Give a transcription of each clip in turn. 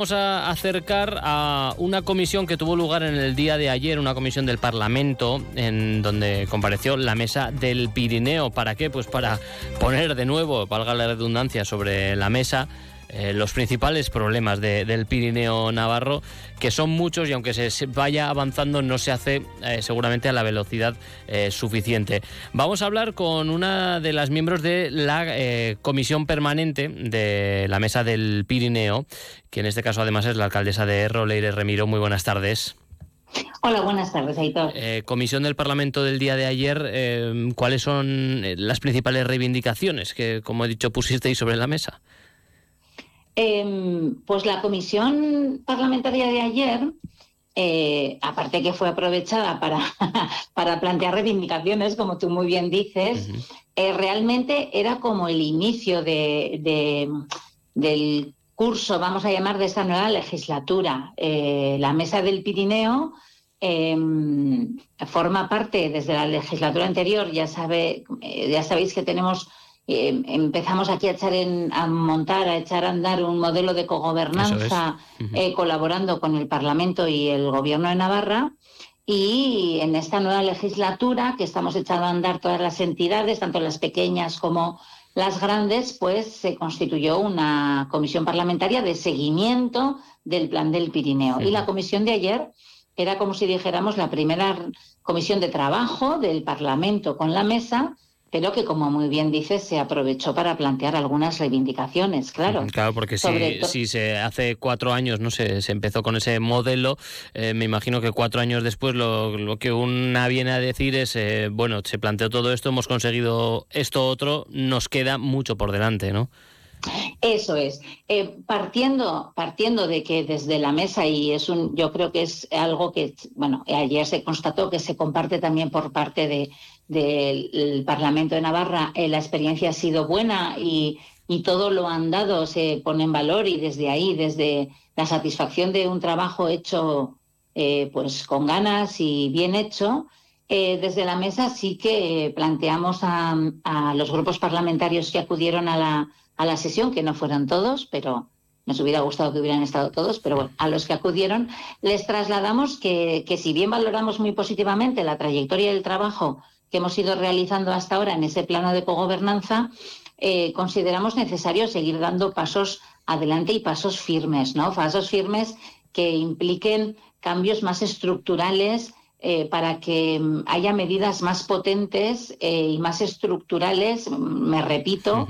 Vamos a acercar a una comisión que tuvo lugar en el día de ayer, una comisión del Parlamento, en donde compareció la mesa del Pirineo. ¿Para qué? Pues para poner de nuevo, valga la redundancia, sobre la mesa eh, los principales problemas del Pirineo Navarro, que son muchos y aunque se vaya avanzando no se hace eh, seguramente a la velocidad eh, suficiente. Vamos a hablar con una de las miembros de la comisión permanente de la Mesa del Pirineo, que en este caso además es la alcaldesa de Erro, Leire Remiro. Muy buenas tardes. Hola, buenas tardes, Aitor. comisión del Parlamento del día de ayer, ¿cuáles son las principales reivindicaciones que, como he dicho, pusisteis sobre la mesa? Em, pues la comisión parlamentaria de ayer, eh, aparte que fue aprovechada para, para, plantear reivindicaciones, como tú muy bien dices, eh, realmente era como el inicio de, del curso, vamos a llamar, de esta nueva legislatura. Eh, la Mesa del Pirineo em, forma parte desde la legislatura anterior, ya, sabe, ya sabéis que tenemos eh, empezamos aquí a echar en, a montar, a echar a andar un modelo de cogobernanza eh, colaborando con el Parlamento y el Gobierno de Navarra. Y en esta nueva legislatura que estamos echando a andar todas las entidades, tanto las pequeñas como las grandes, pues se constituyó una comisión parlamentaria de seguimiento del plan del Pirineo. Y la comisión de ayer era como si dijéramos la primera comisión de trabajo del Parlamento con la mesa pero que, como muy bien dices, se aprovechó para plantear algunas reivindicaciones, claro. Claro, porque si, se hace cuatro años no se, se empezó con ese modelo, eh, me imagino que cuatro años después lo, que una viene a decir es, eh, bueno, se planteó todo esto, hemos conseguido esto otro, nos queda mucho por delante, ¿no? Eso es. Eh, partiendo, partiendo de que desde la mesa, y es un, yo creo que es algo que, bueno, ayer se constató que se comparte también por parte de, del Parlamento de Navarra, eh, la experiencia ha sido buena y, todo lo han dado se pone en valor y desde ahí, desde la satisfacción de un trabajo hecho eh, pues con ganas y bien hecho, desde la mesa sí que planteamos a, los grupos parlamentarios que acudieron a la, a la sesión, que no fueron todos, pero nos hubiera gustado que hubieran estado todos, pero bueno, a los que acudieron les trasladamos que, si bien valoramos muy positivamente la trayectoria del trabajo que hemos ido realizando hasta ahora en ese plano de cogobernanza, eh, consideramos necesario seguir dando pasos adelante y pasos firmes, ¿no? Pasos firmes que impliquen cambios más estructurales eh, para que mm, haya medidas más potentes eh, y más estructurales, me repito,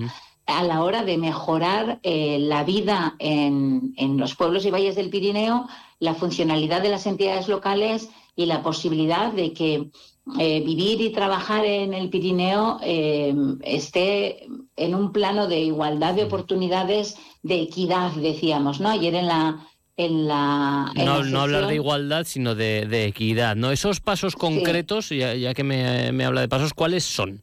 a la hora de mejorar eh, la vida en, los pueblos y valles del Pirineo, la funcionalidad de las entidades locales y la posibilidad de que eh, vivir y trabajar en el Pirineo eh, esté en un plano de igualdad de oportunidades, de equidad, decíamos, ¿no? Ayer en la, en la, no, hablar de igualdad, sino de, equidad. ¿no? Esos pasos concretos, ya, que me, me, habla de pasos, ¿cuáles son?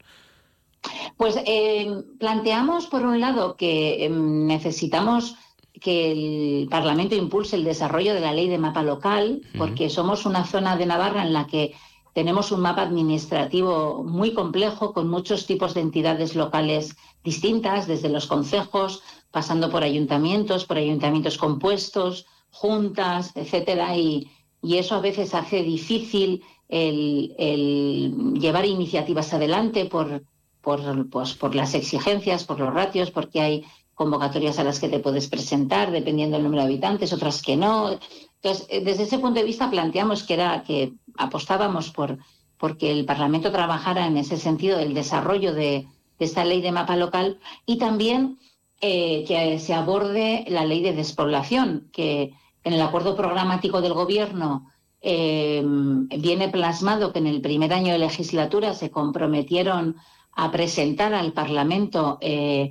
Pues eh, planteamos, por un lado, que em, necesitamos que el Parlamento impulse el desarrollo de la ley de mapa local, porque somos una zona de Navarra en la que tenemos un mapa administrativo muy complejo, con muchos tipos de entidades locales distintas, desde los concejos, pasando por ayuntamientos, por ayuntamientos compuestos, juntas, etcétera, y, eso a veces hace difícil el llevar iniciativas adelante por por, pues, por las exigencias, por los ratios, porque hay convocatorias a las que te puedes presentar dependiendo del número de habitantes, otras que no. Entonces, eh, desde ese punto de vista planteamos que era que apostábamos por porque el Parlamento trabajara en ese sentido del desarrollo de, esta ley de mapa local y también eh, que se aborde la ley de despoblación, que en el acuerdo programático del Gobierno eh, viene plasmado que en el primer año de legislatura se comprometieron a presentar al Parlamento eh,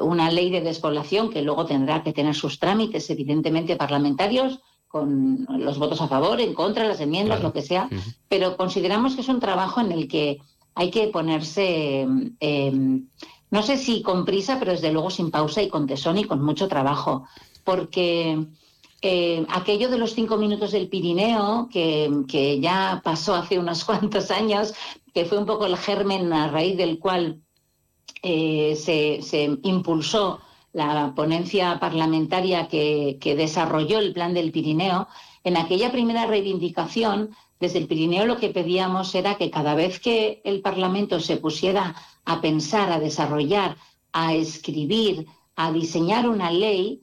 una ley de despoblación que luego tendrá que tener sus trámites, evidentemente parlamentarios, con los votos a favor, en contra, las enmiendas, lo que sea, pero consideramos que es un trabajo en el que hay que ponerse, em, no sé si con prisa, pero desde luego sin pausa y con tesón y con mucho trabajo, porque eh, aquello de los cinco minutos del Pirineo, que, que, ya pasó hace unos cuantos años, que fue un poco el germen a raíz del cual eh, se, impulsó la ponencia parlamentaria que, que desarrolló el plan del Pirineo, en aquella primera reivindicación, desde el Pirineo lo que pedíamos era que cada vez que el Parlamento se pusiera a pensar, a desarrollar, a escribir, a diseñar una ley,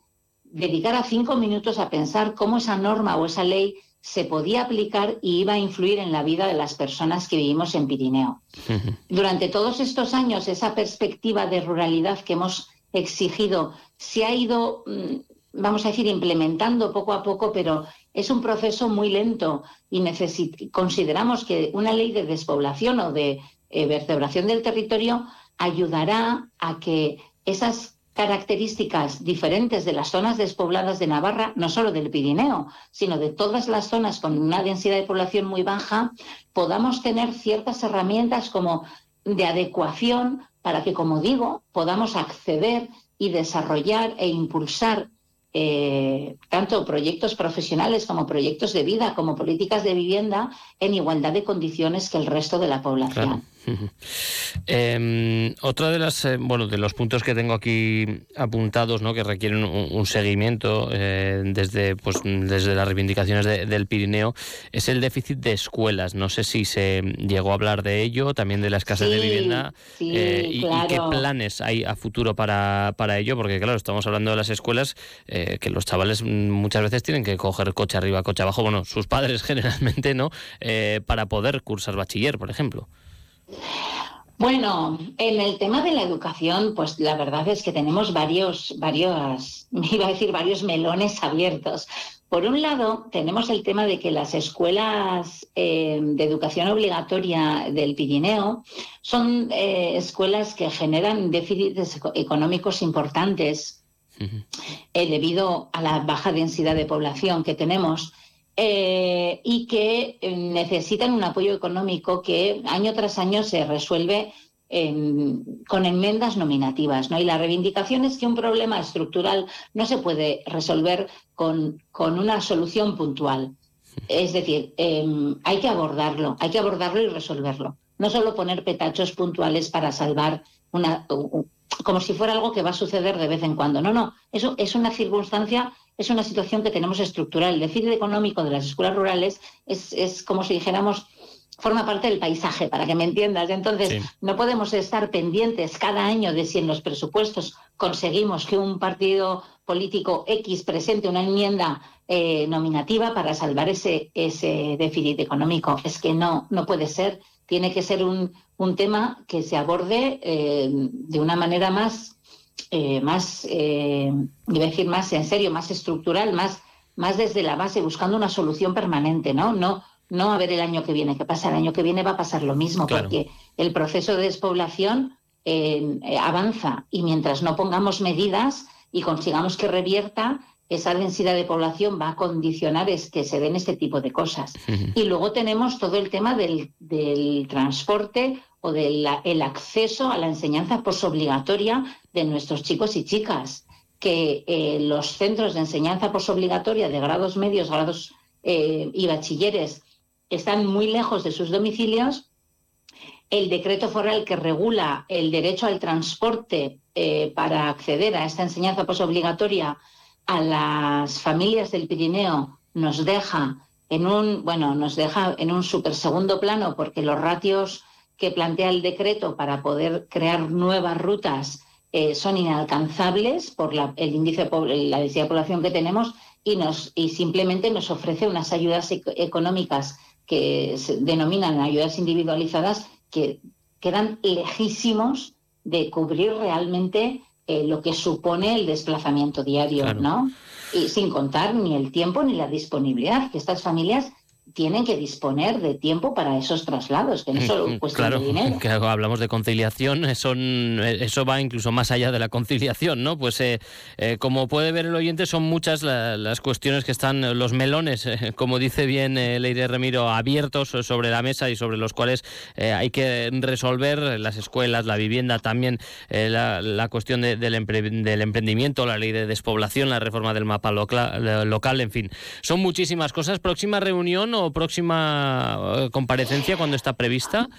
dedicara cinco minutos a pensar cómo esa norma o esa ley se podía aplicar y iba a influir en la vida de las personas que vivimos en Pirineo. Durante todos estos años, esa perspectiva de ruralidad que hemos exigido se ha ido, mm, vamos a decir, implementando poco a poco, pero es un proceso muy lento y consideramos que una ley de despoblación o de eh, vertebración del territorio ayudará a que esas características diferentes de las zonas despobladas de Navarra, no solo del Pirineo, sino de todas las zonas con una densidad de población muy baja, podamos tener ciertas herramientas como de adecuación para que, como digo, podamos acceder y desarrollar e impulsar eh, tanto proyectos profesionales como proyectos de vida, como políticas de vivienda en igualdad de condiciones que el resto de la población. Em, otra de las eh, bueno de los puntos que tengo aquí apuntados, ¿no? que requieren un, seguimiento eh, desde pues desde las reivindicaciones del Pirineo es el déficit de escuelas. No sé si se llegó a hablar de ello, también de la escasez de vivienda eh, y, qué planes hay a futuro para, para ello, porque claro estamos hablando de las escuelas que los chavales muchas veces tienen que coger coche arriba, coche abajo, bueno sus padres generalmente no para poder cursar bachiller, por ejemplo. Bueno, en el tema de la educación, pues la verdad es que tenemos varios, varios, iba a decir varios melones abiertos. Por un lado, tenemos el tema de que las escuelas eh, de educación obligatoria del Pirineo son eh, escuelas que generan déficits económicos importantes eh, debido a la baja densidad de población que tenemos. Eh, y que eh, necesitan un apoyo económico que año tras año se resuelve con enmiendas nominativas. ¿no? Y la reivindicación es que un problema estructural no se puede resolver con, con una solución puntual. Es decir, em, hay que abordarlo, hay que abordarlo y resolverlo. No solo poner petachos puntuales para salvar una, como si fuera algo que va a suceder de vez en cuando. No, no, eso es una circunstancia es una situación que tenemos estructural. El déficit económico de las escuelas rurales es, como si dijéramos, forma parte del paisaje, para que me entiendas. Entonces, no podemos estar pendientes cada año de si en los presupuestos conseguimos que un partido político X presente una enmienda eh, nominativa para salvar ese, ese déficit económico. Es que no, no puede ser. Tiene que ser un, tema que se aborde eh, de una manera más eh, más, eh, iba a decir más en serio, más estructural, más, más desde la base, buscando una solución permanente, ¿no? No, no a ver el año que viene, ¿qué pasa? El año que viene va a pasar lo mismo, porque el proceso de despoblación eh, avanza y mientras no pongamos medidas y consigamos que revierta, esa densidad de población va a condicionar es que se den este tipo de cosas. Y luego tenemos todo el tema del, del transporte o del acceso a la enseñanza posobligatoria de nuestros chicos y chicas, que eh, los centros de enseñanza posobligatoria de grados medios, grados eh, y bachilleres están muy lejos de sus domicilios. El decreto foral que regula el derecho al transporte eh, para acceder a esta enseñanza posobligatoria a las familias del Pirineo nos deja en un, bueno, nos deja en un super segundo plano porque los ratios que plantea el decreto para poder crear nuevas rutas eh, son inalcanzables por el índice la densidad de población que tenemos y, nos, y simplemente nos ofrece unas ayudas económicas que se denominan ayudas individualizadas que quedan lejísimos de cubrir realmente eh, lo que supone el desplazamiento diario, ¿no? Y sin contar ni el tiempo ni la disponibilidad que estas familias tienen que disponer de tiempo para esos traslados, que no solo cuestión claro, de dinero. Que hablamos de conciliación, eso, eso va incluso más allá de la conciliación, ¿no? Pues eh, eh, como puede ver el oyente, son muchas las cuestiones que están, los melones, eh, como dice bien Leire Remiro, abiertos sobre la mesa y sobre los cuales hay que resolver las escuelas, la vivienda, también la, cuestión del, del, emprendimiento, la ley de despoblación, la reforma del mapa local, local, en fin. Son muchísimas cosas. Próxima reunión o próxima eh, comparecencia cuando está prevista?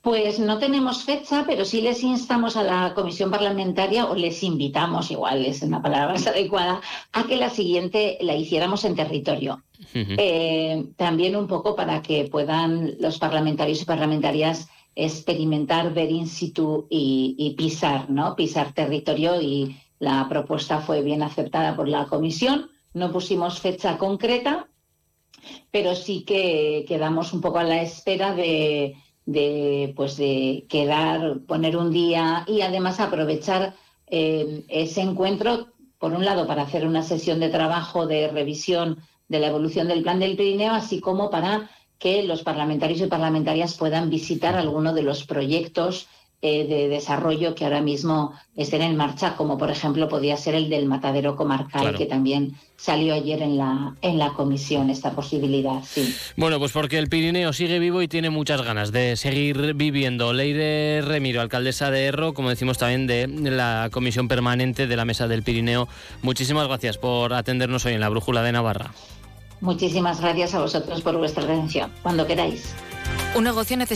Pues no tenemos fecha, pero sí les instamos a la comisión parlamentaria, o les invitamos, igual es una palabra más adecuada, a que la siguiente la hiciéramos en territorio. Eh, también un poco para que puedan los parlamentarios y parlamentarias experimentar, ver in situ y, pisar, ¿no? Pisar territorio y la propuesta fue bien aceptada por la comisión. No pusimos fecha concreta, pero sí que quedamos un poco a la espera de de, pues de quedar, poner un día y además aprovechar eh, ese encuentro, por un lado, para hacer una sesión de trabajo de revisión de la evolución del plan del Pirineo, así como para que los parlamentarios y parlamentarias puedan visitar alguno de los proyectos eh, de desarrollo que ahora mismo estén en marcha, como por ejemplo podía ser el del matadero comarcal, que también salió ayer en la, en la comisión esta posibilidad. Sí. Bueno, pues porque el Pirineo sigue vivo y tiene muchas ganas de seguir viviendo. Leire Remiro, alcaldesa de Erro, como decimos también de la comisión permanente de la Mesa del Pirineo, muchísimas gracias por atendernos hoy en la Brújula de Navarra. Muchísimas gracias a vosotros por vuestra atención. Cuando queráis. Un negocio necesita